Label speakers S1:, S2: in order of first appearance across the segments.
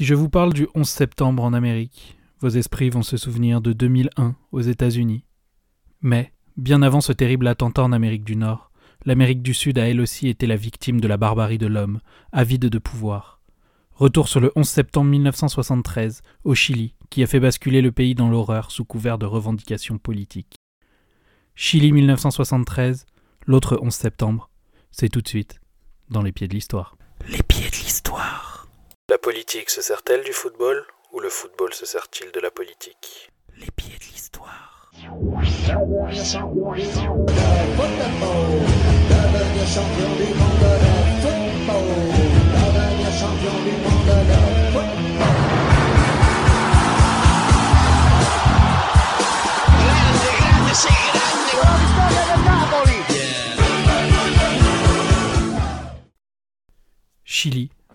S1: Si je vous parle du 11 septembre en Amérique, vos esprits vont se souvenir de 2001 aux États-Unis. Mais, bien avant ce terrible attentat en Amérique du Nord, l'Amérique du Sud a elle aussi été la victime de la barbarie de l'homme, avide de pouvoir. Retour sur le 11 septembre 1973, au Chili, qui a fait basculer le pays dans l'horreur sous couvert de revendications politiques. Chili 1973, l'autre 11 septembre, c'est tout de suite dans les pieds de l'histoire.
S2: Les pieds de l'histoire.
S3: La politique se sert-elle du football ou le football se sert-il de la politique
S2: Les pieds de l'histoire.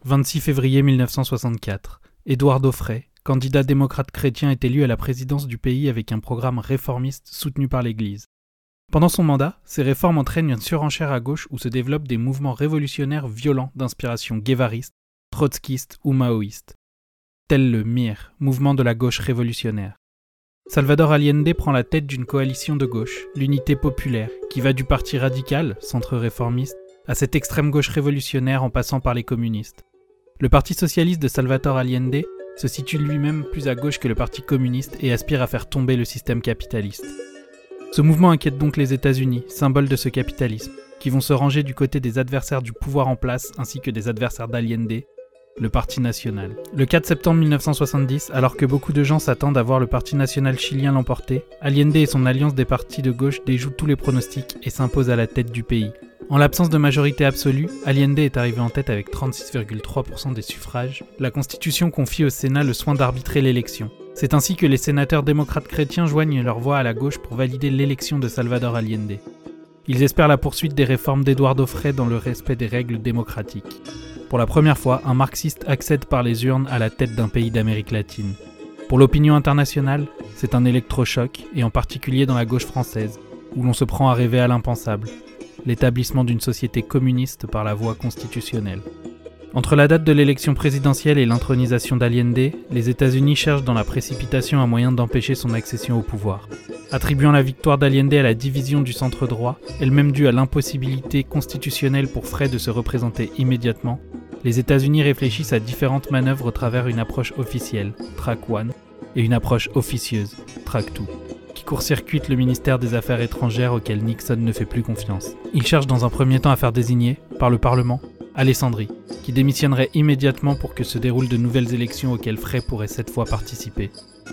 S1: 26 février 1964. Eduardo Frei, candidat démocrate chrétien, est élu à la présidence du pays avec un programme réformiste soutenu par l'Église. Pendant son mandat, ces réformes entraînent une surenchère à gauche où se développent des mouvements révolutionnaires violents d'inspiration guévariste, trotskiste ou maoïste, tel le MIR, mouvement de la gauche révolutionnaire. Salvador Allende prend la tête d'une coalition de gauche, l'Unité populaire, qui va du parti radical, centre réformiste, à cette extrême gauche révolutionnaire en passant par les communistes. Le Parti socialiste de Salvador Allende se situe lui-même plus à gauche que le Parti communiste et aspire à faire tomber le système capitaliste. Ce mouvement inquiète donc les États-Unis, symbole de ce capitalisme, qui vont se ranger du côté des adversaires du pouvoir en place ainsi que des adversaires d'Allende, le Parti national. Le 4 septembre 1970, alors que beaucoup de gens s'attendent à voir le Parti national chilien l'emporter, Allende et son alliance des partis de gauche déjouent tous les pronostics et s'imposent à la tête du pays. En l'absence de majorité absolue, Allende est arrivé en tête avec 36,3% des suffrages. La Constitution confie au Sénat le soin d'arbitrer l'élection. C'est ainsi que les sénateurs démocrates chrétiens joignent leur voix à la gauche pour valider l'élection de Salvador Allende. Ils espèrent la poursuite des réformes d'Eduardo Frei dans le respect des règles démocratiques. Pour la première fois, un marxiste accède par les urnes à la tête d'un pays d'Amérique latine. Pour l'opinion internationale, c'est un électrochoc, et en particulier dans la gauche française, où l'on se prend à rêver à l'impensable, l'établissement d'une société communiste par la voie constitutionnelle. Entre la date de l'élection présidentielle et l'intronisation d'Allende, les États-Unis cherchent dans la précipitation un moyen d'empêcher son accession au pouvoir. Attribuant la victoire d'Allende à la division du centre droit, elle-même due à l'impossibilité constitutionnelle pour Frey de se représenter immédiatement, les États-Unis réfléchissent à différentes manœuvres au travers une approche officielle, Track 1, et une approche officieuse, Track 2 qui court-circuite le ministère des Affaires étrangères auquel Nixon ne fait plus confiance. Il cherche dans un premier temps à faire désigner, par le Parlement, Alessandri, qui démissionnerait immédiatement pour que se déroulent de nouvelles élections auxquelles Frey pourrait cette fois participer,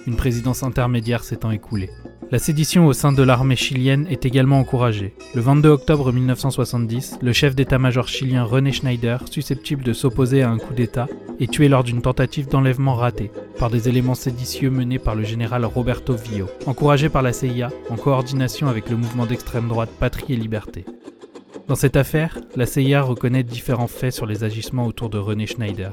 S1: une présidence intermédiaire s'étant écoulée. La sédition au sein de l'armée chilienne est également encouragée. Le 22 octobre 1970, le chef d'état-major chilien René Schneider, susceptible de s'opposer à un coup d'État, est tué lors d'une tentative d'enlèvement ratée par des éléments séditieux menés par le général Roberto Vio, encouragé par la CIA en coordination avec le mouvement d'extrême droite Patrie et Liberté. Dans cette affaire, la CIA reconnaît différents faits sur les agissements autour de René Schneider.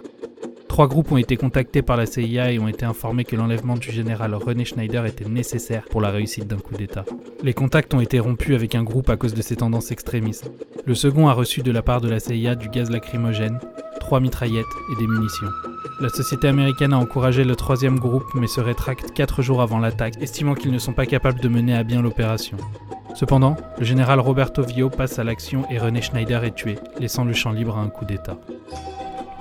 S1: Trois groupes ont été contactés par la CIA et ont été informés que l'enlèvement du général René Schneider était nécessaire pour la réussite d'un coup d'État. Les contacts ont été rompus avec un groupe à cause de ses tendances extrémistes. Le second a reçu de la part de la CIA du gaz lacrymogène, trois mitraillettes et des munitions. La société américaine a encouragé le troisième groupe mais se rétracte quatre jours avant l'attaque, estimant qu'ils ne sont pas capables de mener à bien l'opération. Cependant, le général Roberto Vio passe à l'action et René Schneider est tué, laissant le champ libre à un coup d'État.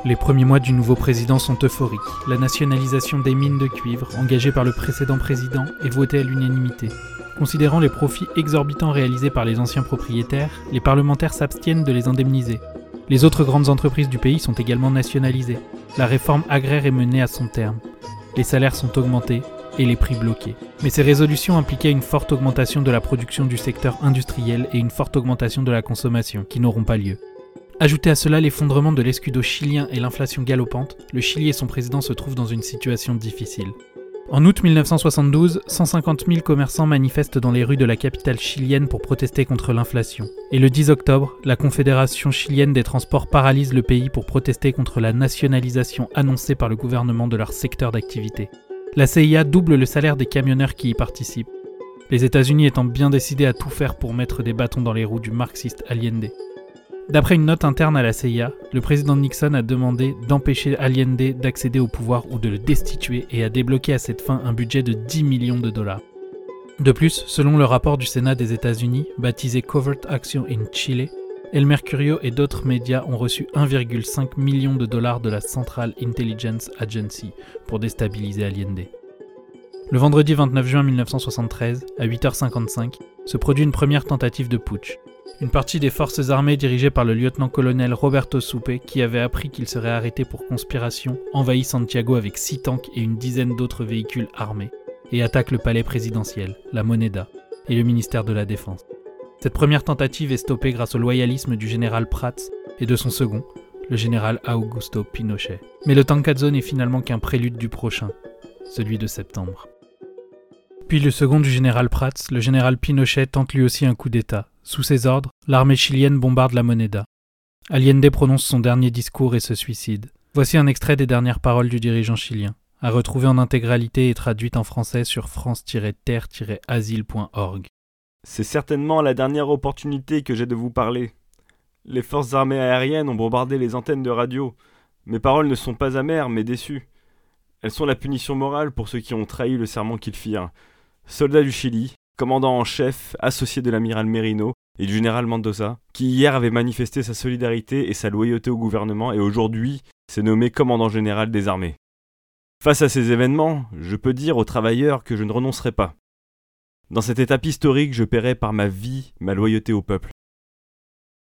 S1: Les premiers mois du nouveau président sont euphoriques. La nationalisation des mines de cuivre, engagée par le précédent président, est votée à l'unanimité. Considérant les profits exorbitants réalisés par les anciens propriétaires, les parlementaires s'abstiennent de les indemniser. Les autres grandes entreprises du pays sont également nationalisées. La réforme agraire est menée à son terme. Les salaires sont augmentés et les prix bloqués. Mais ces résolutions impliquaient une forte augmentation de la production du secteur industriel et une forte augmentation de la consommation, qui n'auront pas lieu. Ajoutez à cela l'effondrement de l'escudo chilien et l'inflation galopante, le Chili et son président se trouvent dans une situation difficile. En août 1972, 150 000 commerçants manifestent dans les rues de la capitale chilienne pour protester contre l'inflation. Et le 10 octobre, la Confédération chilienne des transports paralyse le pays pour protester contre la nationalisation annoncée par le gouvernement de leur secteur d'activité. La CIA double le salaire des camionneurs qui y participent, les États-Unis étant bien décidés à tout faire pour mettre des bâtons dans les roues du marxiste Allende. D'après une note interne à la CIA, le président Nixon a demandé d'empêcher Allende d'accéder au pouvoir ou de le destituer et a débloqué à cette fin un budget de 10 millions de dollars. De plus, selon le rapport du Sénat des États-Unis, baptisé Covert Action in Chile, El Mercurio et d'autres médias ont reçu 1,5 million de dollars de la Central Intelligence Agency pour déstabiliser Allende. Le vendredi 29 juin 1973, à 8h55, se produit une première tentative de putsch. Une partie des forces armées dirigées par le lieutenant-colonel Roberto Supe, qui avait appris qu'il serait arrêté pour conspiration, envahit Santiago avec six tanks et une dizaine d'autres véhicules armés, et attaque le palais présidentiel, la Moneda, et le ministère de la Défense. Cette première tentative est stoppée grâce au loyalisme du général Prats et de son second, le général Augusto Pinochet. Mais le Tankadzone est finalement qu'un prélude du prochain, celui de septembre. Puis le second du général Prats, le général Pinochet tente lui aussi un coup d'État, sous ses ordres, l'armée chilienne bombarde la Moneda. Allende prononce son dernier discours et se suicide. Voici un extrait des dernières paroles du dirigeant chilien, à retrouver en intégralité et traduite en français sur france-terre-asile.org.
S4: C'est certainement la dernière opportunité que j'ai de vous parler. Les forces armées aériennes ont bombardé les antennes de radio. Mes paroles ne sont pas amères, mais déçues. Elles sont la punition morale pour ceux qui ont trahi le serment qu'ils firent. Soldats du Chili, commandant en chef, associé de l'amiral Merino et du général Mendoza, qui hier avait manifesté sa solidarité et sa loyauté au gouvernement et aujourd'hui s'est nommé commandant général des armées. Face à ces événements, je peux dire aux travailleurs que je ne renoncerai pas. Dans cette étape historique, je paierai par ma vie ma loyauté au peuple.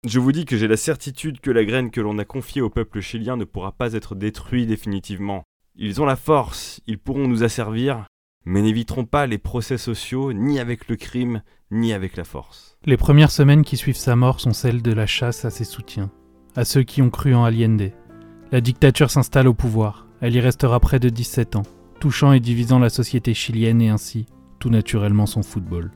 S4: Je vous dis que j'ai la certitude que la graine que l'on a confiée au peuple chilien ne pourra pas être détruite définitivement. Ils ont la force, ils pourront nous asservir, mais n'éviteront pas les procès sociaux ni avec le crime ni avec la force.
S1: Les premières semaines qui suivent sa mort sont celles de la chasse à ses soutiens, à ceux qui ont cru en Allende. La dictature s'installe au pouvoir, elle y restera près de 17 ans, touchant et divisant la société chilienne et ainsi, tout naturellement, son football.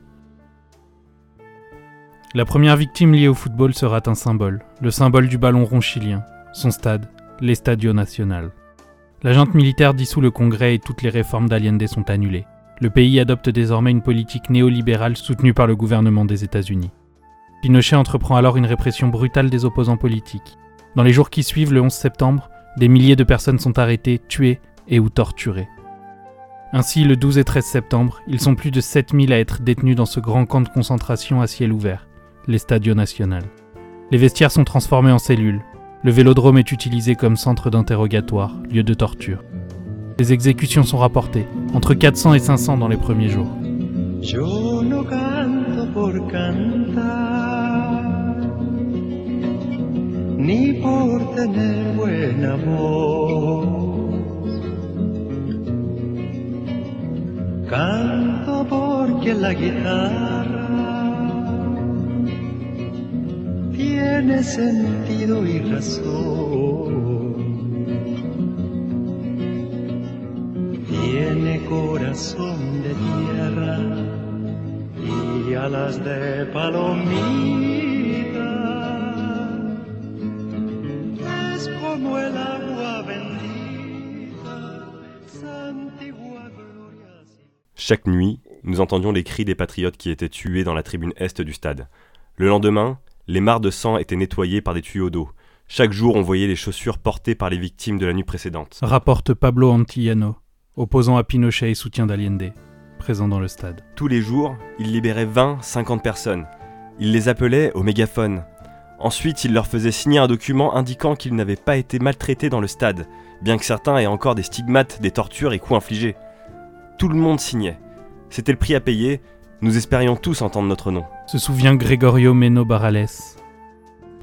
S1: La première victime liée au football sera un symbole, le symbole du ballon rond chilien, son stade, l'Estadio Nacional. La junte militaire dissout le Congrès et toutes les réformes d'Allende sont annulées. Le pays adopte désormais une politique néolibérale soutenue par le gouvernement des États-Unis. Pinochet entreprend alors une répression brutale des opposants politiques. Dans les jours qui suivent le 11 septembre, des milliers de personnes sont arrêtées, tuées et ou torturées. Ainsi, le 12 et 13 septembre, ils sont plus de 7000 à être détenus dans ce grand camp de concentration à ciel ouvert, l'Estadio Nacional. Les vestiaires sont transformés en cellules, le vélodrome est utilisé comme centre d'interrogatoire, lieu de torture. Les exécutions sont rapportées, entre 400 et 500 dans les premiers jours.
S5: Tiene sentido y razón. Tiene corazón de tierra y alas de palomita. Es como el agua bendita, santigua gloria.
S4: Chaque nuit, nous entendions les cris des patriotes qui étaient tués dans la tribune est du stade. Le lendemain, les mares de sang étaient nettoyées par des tuyaux d'eau. Chaque jour, on voyait les chaussures portées par les victimes de la nuit précédente.
S1: Rapporte Pablo Antillano, opposant à Pinochet et soutien d'Allende, présent dans le stade.
S4: Tous les jours, il libérait 20, 50 personnes. Il les appelait au mégaphone. Ensuite, il leur faisait signer un document indiquant qu'ils n'avaient pas été maltraités dans le stade, bien que certains aient encore des stigmates, des tortures et coups infligés. Tout le monde signait. C'était le prix à payer, nous espérions tous entendre notre nom.
S1: Se souvient Gregorio Meno Barales.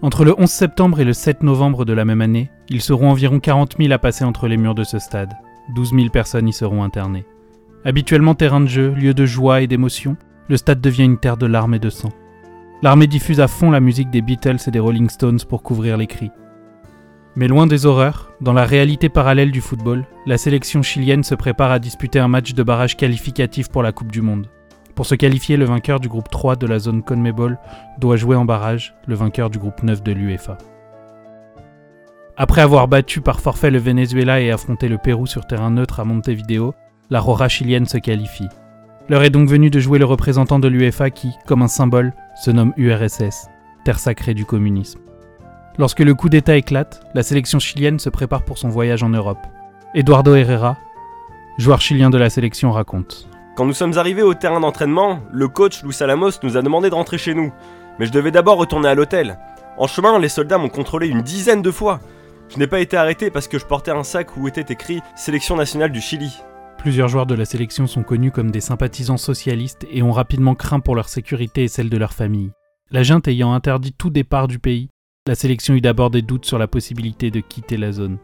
S1: Entre le 11 septembre et le 7 novembre de la même année, ils seront environ 40 000 à passer entre les murs de ce stade. 12 000 personnes y seront internées. Habituellement terrain de jeu, lieu de joie et d'émotion, le stade devient une terre de larmes et de sang. L'armée diffuse à fond la musique des Beatles et des Rolling Stones pour couvrir les cris. Mais loin des horreurs, dans la réalité parallèle du football, la sélection chilienne se prépare à disputer un match de barrage qualificatif pour la Coupe du Monde. Pour se qualifier, le vainqueur du groupe 3 de la zone CONMEBOL doit jouer en barrage le vainqueur du groupe 9 de l'UEFA. Après avoir battu par forfait le Venezuela et affronté le Pérou sur terrain neutre à Montevideo, la Rora chilienne se qualifie. L'heure est donc venue de jouer le représentant de l'UEFA qui, comme un symbole, se nomme URSS, terre sacrée du communisme. Lorsque le coup d'État éclate, la sélection chilienne se prépare pour son voyage en Europe. Eduardo Herrera, joueur chilien de la sélection, raconte.
S4: Quand nous sommes arrivés au terrain d'entraînement, le coach Luis Alamos nous a demandé de rentrer chez nous. Mais je devais d'abord retourner à l'hôtel. En chemin, les soldats m'ont contrôlé une dizaine de fois. Je n'ai pas été arrêté parce que je portais un sac où était écrit Sélection nationale du Chili.
S1: Plusieurs joueurs de la sélection sont connus comme des sympathisants socialistes et ont rapidement craint pour leur sécurité et celle de leur famille. La junte ayant interdit tout départ du pays, la sélection eut d'abord des doutes sur la possibilité de quitter la zone.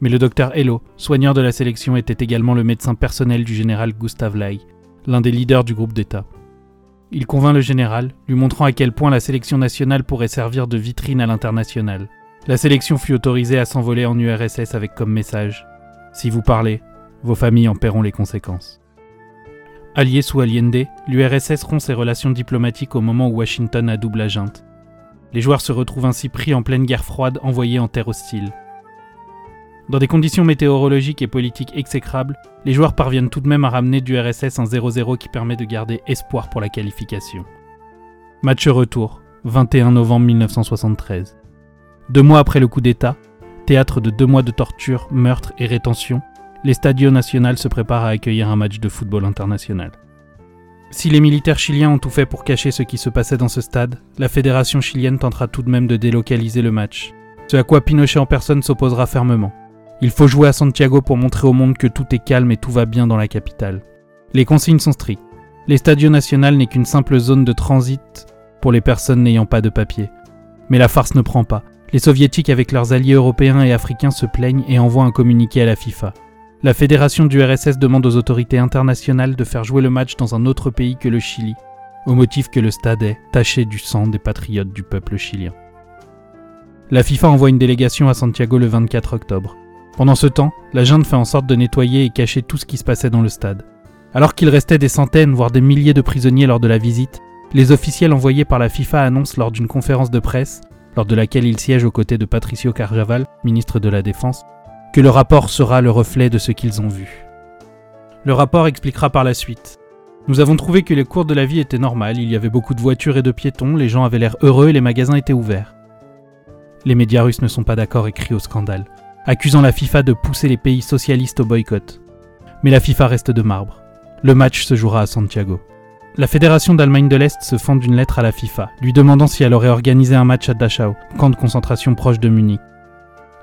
S1: Mais le docteur Hello, soigneur de la sélection, était également le médecin personnel du général Gustav Lai, l'un des leaders du groupe d'État. Il convainc le général, lui montrant à quel point la sélection nationale pourrait servir de vitrine à l'international. La sélection fut autorisée à s'envoler en URSS avec comme message Si vous parlez, vos familles en paieront les conséquences. Allié sous Allende, l'URSS rompt ses relations diplomatiques au moment où Washington adoube la junte. Les joueurs se retrouvent ainsi pris en pleine guerre froide envoyée en terre hostile. Dans des conditions météorologiques et politiques exécrables, les joueurs parviennent tout de même à ramener du RSS un 0-0 qui permet de garder espoir pour la qualification. Match retour, 21 novembre 1973. Deux mois après le coup d'État, théâtre de deux mois de torture, meurtres et rétention, les stadios nationaux se préparent à accueillir un match de football international. Si les militaires chiliens ont tout fait pour cacher ce qui se passait dans ce stade, la fédération chilienne tentera tout de même de délocaliser le match, ce à quoi Pinochet en personne s'opposera fermement. Il faut jouer à Santiago pour montrer au monde que tout est calme et tout va bien dans la capitale. Les consignes sont strictes. Les stadios nationaux n'est qu'une simple zone de transit pour les personnes n'ayant pas de papier. Mais la farce ne prend pas. Les soviétiques avec leurs alliés européens et africains se plaignent et envoient un communiqué à la FIFA. La fédération du RSS demande aux autorités internationales de faire jouer le match dans un autre pays que le Chili, au motif que le stade est taché du sang des patriotes du peuple chilien. La FIFA envoie une délégation à Santiago le 24 octobre. Pendant ce temps, la junte fait en sorte de nettoyer et cacher tout ce qui se passait dans le stade. Alors qu'il restait des centaines, voire des milliers de prisonniers lors de la visite, les officiels envoyés par la FIFA annoncent lors d'une conférence de presse, lors de laquelle ils siègent aux côtés de Patricio Carjaval, ministre de la Défense, que le rapport sera le reflet de ce qu'ils ont vu. Le rapport expliquera par la suite. Nous avons trouvé que les cours de la vie étaient normales, il y avait beaucoup de voitures et de piétons, les gens avaient l'air heureux et les magasins étaient ouverts. Les médias russes ne sont pas d'accord et au scandale accusant la FIFA de pousser les pays socialistes au boycott. Mais la FIFA reste de marbre. Le match se jouera à Santiago. La Fédération d'Allemagne de l'Est se fend d'une lettre à la FIFA, lui demandant si elle aurait organisé un match à Dachau, camp de concentration proche de Munich.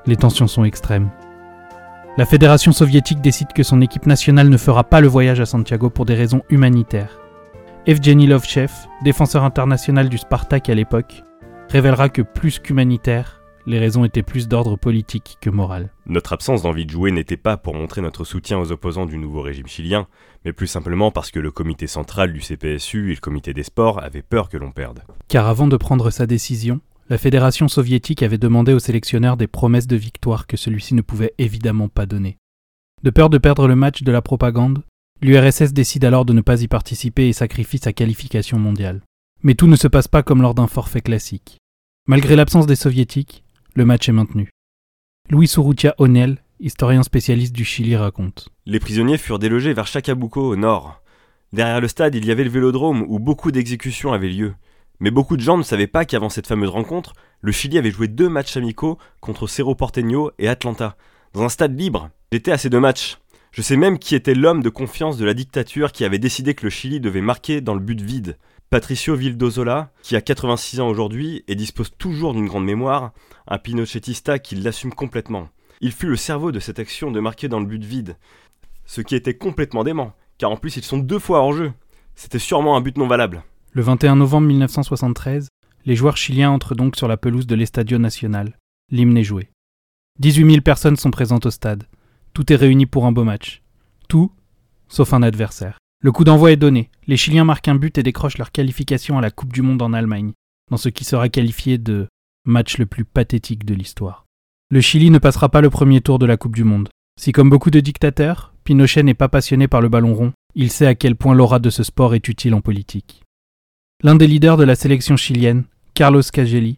S1: Les tensions sont extrêmes. La Fédération soviétique décide que son équipe nationale ne fera pas le voyage à Santiago pour des raisons humanitaires. Evgeny Lovchev, défenseur international du Spartak à l'époque, révélera que plus qu'humanitaire, les raisons étaient plus d'ordre politique que moral.
S4: Notre absence d'envie de jouer n'était pas pour montrer notre soutien aux opposants du nouveau régime chilien, mais plus simplement parce que le comité central du CPSU et le comité des sports avaient peur que l'on perde.
S1: Car avant de prendre sa décision, la Fédération soviétique avait demandé au sélectionneur des promesses de victoire que celui-ci ne pouvait évidemment pas donner. De peur de perdre le match de la propagande, l'URSS décide alors de ne pas y participer et sacrifie sa qualification mondiale. Mais tout ne se passe pas comme lors d'un forfait classique. Malgré l'absence des soviétiques, le match est maintenu. Louis Surutia Onel, historien spécialiste du Chili, raconte.
S4: Les prisonniers furent délogés vers Chacabuco au nord. Derrière le stade, il y avait le vélodrome où beaucoup d'exécutions avaient lieu. Mais beaucoup de gens ne savaient pas qu'avant cette fameuse rencontre, le Chili avait joué deux matchs amicaux contre Cerro Porteño et Atlanta, dans un stade libre. J'étais à ces deux matchs. Je sais même qui était l'homme de confiance de la dictature qui avait décidé que le Chili devait marquer dans le but vide. Patricio Vildozola, qui a 86 ans aujourd'hui et dispose toujours d'une grande mémoire, un pinochetista qui l'assume complètement. Il fut le cerveau de cette action de marquer dans le but vide, ce qui était complètement dément, car en plus ils sont deux fois hors jeu. C'était sûrement un but non valable.
S1: Le 21 novembre 1973, les joueurs chiliens entrent donc sur la pelouse de l'Estadio Nacional. L'hymne est joué. 18 000 personnes sont présentes au stade. Tout est réuni pour un beau match. Tout, sauf un adversaire. Le coup d'envoi est donné. Les Chiliens marquent un but et décrochent leur qualification à la Coupe du Monde en Allemagne, dans ce qui sera qualifié de match le plus pathétique de l'histoire. Le Chili ne passera pas le premier tour de la Coupe du Monde. Si comme beaucoup de dictateurs, Pinochet n'est pas passionné par le ballon rond, il sait à quel point l'aura de ce sport est utile en politique. L'un des leaders de la sélection chilienne, Carlos Cagelli,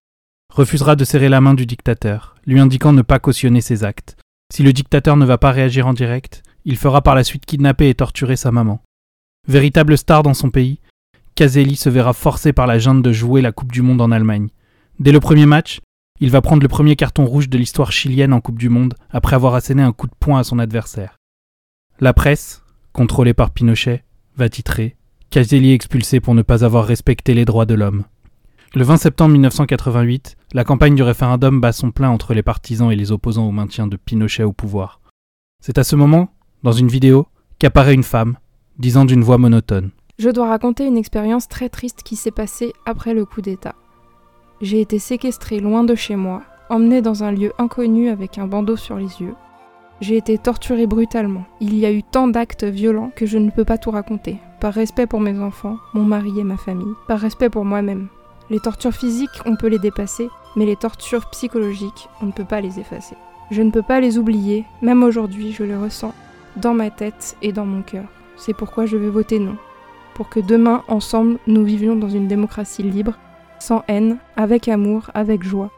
S1: refusera de serrer la main du dictateur, lui indiquant ne pas cautionner ses actes. Si le dictateur ne va pas réagir en direct, il fera par la suite kidnapper et torturer sa maman. Véritable star dans son pays, Caselli se verra forcé par la junte de jouer la Coupe du Monde en Allemagne. Dès le premier match, Il va prendre le premier carton rouge de l'histoire chilienne en Coupe du Monde après avoir asséné un coup de poing à son adversaire. La presse, contrôlée par Pinochet, va titrer Caselli expulsé pour ne pas avoir respecté les droits de l'homme. Le 20 septembre 1988, la campagne du référendum bat son plein entre les partisans et les opposants au maintien de Pinochet au pouvoir. C'est à ce moment, dans une vidéo, qu'apparaît une femme, disant d'une voix monotone
S6: Je dois raconter une expérience très triste qui s'est passée après le coup d'État. J'ai été séquestrée loin de chez moi, emmenée dans un lieu inconnu avec un bandeau sur les yeux. J'ai été torturée brutalement. Il y a eu tant d'actes violents que je ne peux pas tout raconter. Par respect pour mes enfants, mon mari et ma famille, par respect pour moi-même. Les tortures physiques, on peut les dépasser, mais les tortures psychologiques, on ne peut pas les effacer. Je ne peux pas les oublier, même aujourd'hui je les ressens, dans ma tête et dans mon cœur. C'est pourquoi je vais voter non. Pour que demain, ensemble, nous vivions dans une démocratie libre, sans haine, avec amour, avec joie.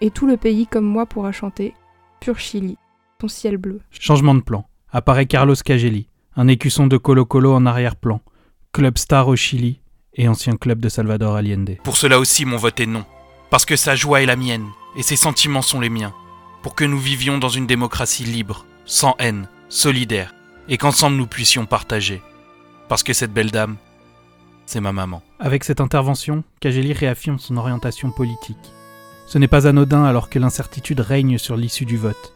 S6: Et tout le pays comme moi pourra chanter Pur Chili, ton ciel bleu.
S1: Changement de plan. Apparaît Carlos Cagelli, un écusson de Colo Colo en arrière-plan, club star au Chili et ancien club de Salvador Allende.
S2: Pour cela aussi, mon vote est non. Parce que sa joie est la mienne, et ses sentiments sont les miens. Pour que nous vivions dans une démocratie libre, sans haine, solidaire, et qu'ensemble nous puissions partager. Parce que cette belle dame, c'est ma maman.
S1: Avec cette intervention, Cagelli réaffirme son orientation politique. Ce n'est pas anodin alors que l'incertitude règne sur l'issue du vote.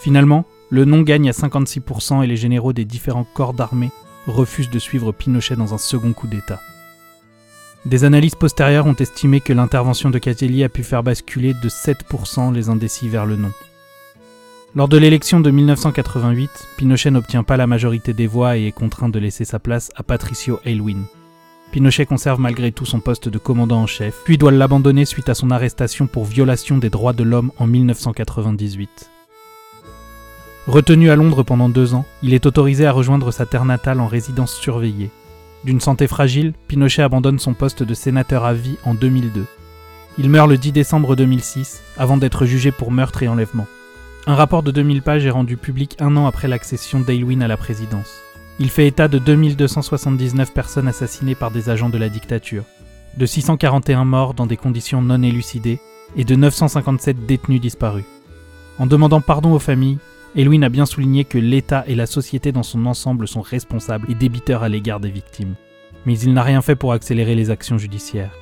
S1: Finalement, le non gagne à 56% et les généraux des différents corps d'armée refusent de suivre Pinochet dans un second coup d'État. Des analyses postérieures ont estimé que l'intervention de Caselli a pu faire basculer de 7% les indécis vers le non. Lors de l'élection de 1988, Pinochet n'obtient pas la majorité des voix et est contraint de laisser sa place à Patricio Aylwin. Pinochet conserve malgré tout son poste de commandant en chef, puis doit l'abandonner suite à son arrestation pour violation des droits de l'homme en 1998. Retenu à Londres pendant deux ans, il est autorisé à rejoindre sa terre natale en résidence surveillée. D'une santé fragile, Pinochet abandonne son poste de sénateur à vie en 2002. Il meurt le 10 décembre 2006, avant d'être jugé pour meurtre et enlèvement. Un rapport de 2000 pages est rendu public un an après l'accession d'Aylwin à la présidence. Il fait état de 2279 personnes assassinées par des agents de la dictature, de 641 morts dans des conditions non élucidées et de 957 détenus disparus. En demandant pardon aux familles, Elwin a bien souligné que l'État et la société dans son ensemble sont responsables et débiteurs à l'égard des victimes. Mais il n'a rien fait pour accélérer les actions judiciaires.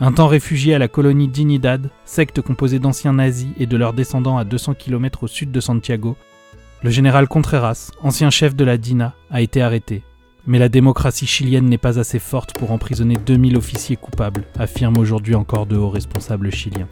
S1: Un temps réfugié à la colonie d'Inidad, secte composée d'anciens nazis et de leurs descendants à 200 km au sud de Santiago, le général Contreras, ancien chef de la DINA, a été arrêté. Mais la démocratie chilienne n'est pas assez forte pour emprisonner 2000 officiers coupables, affirment aujourd'hui encore de hauts responsables chiliens.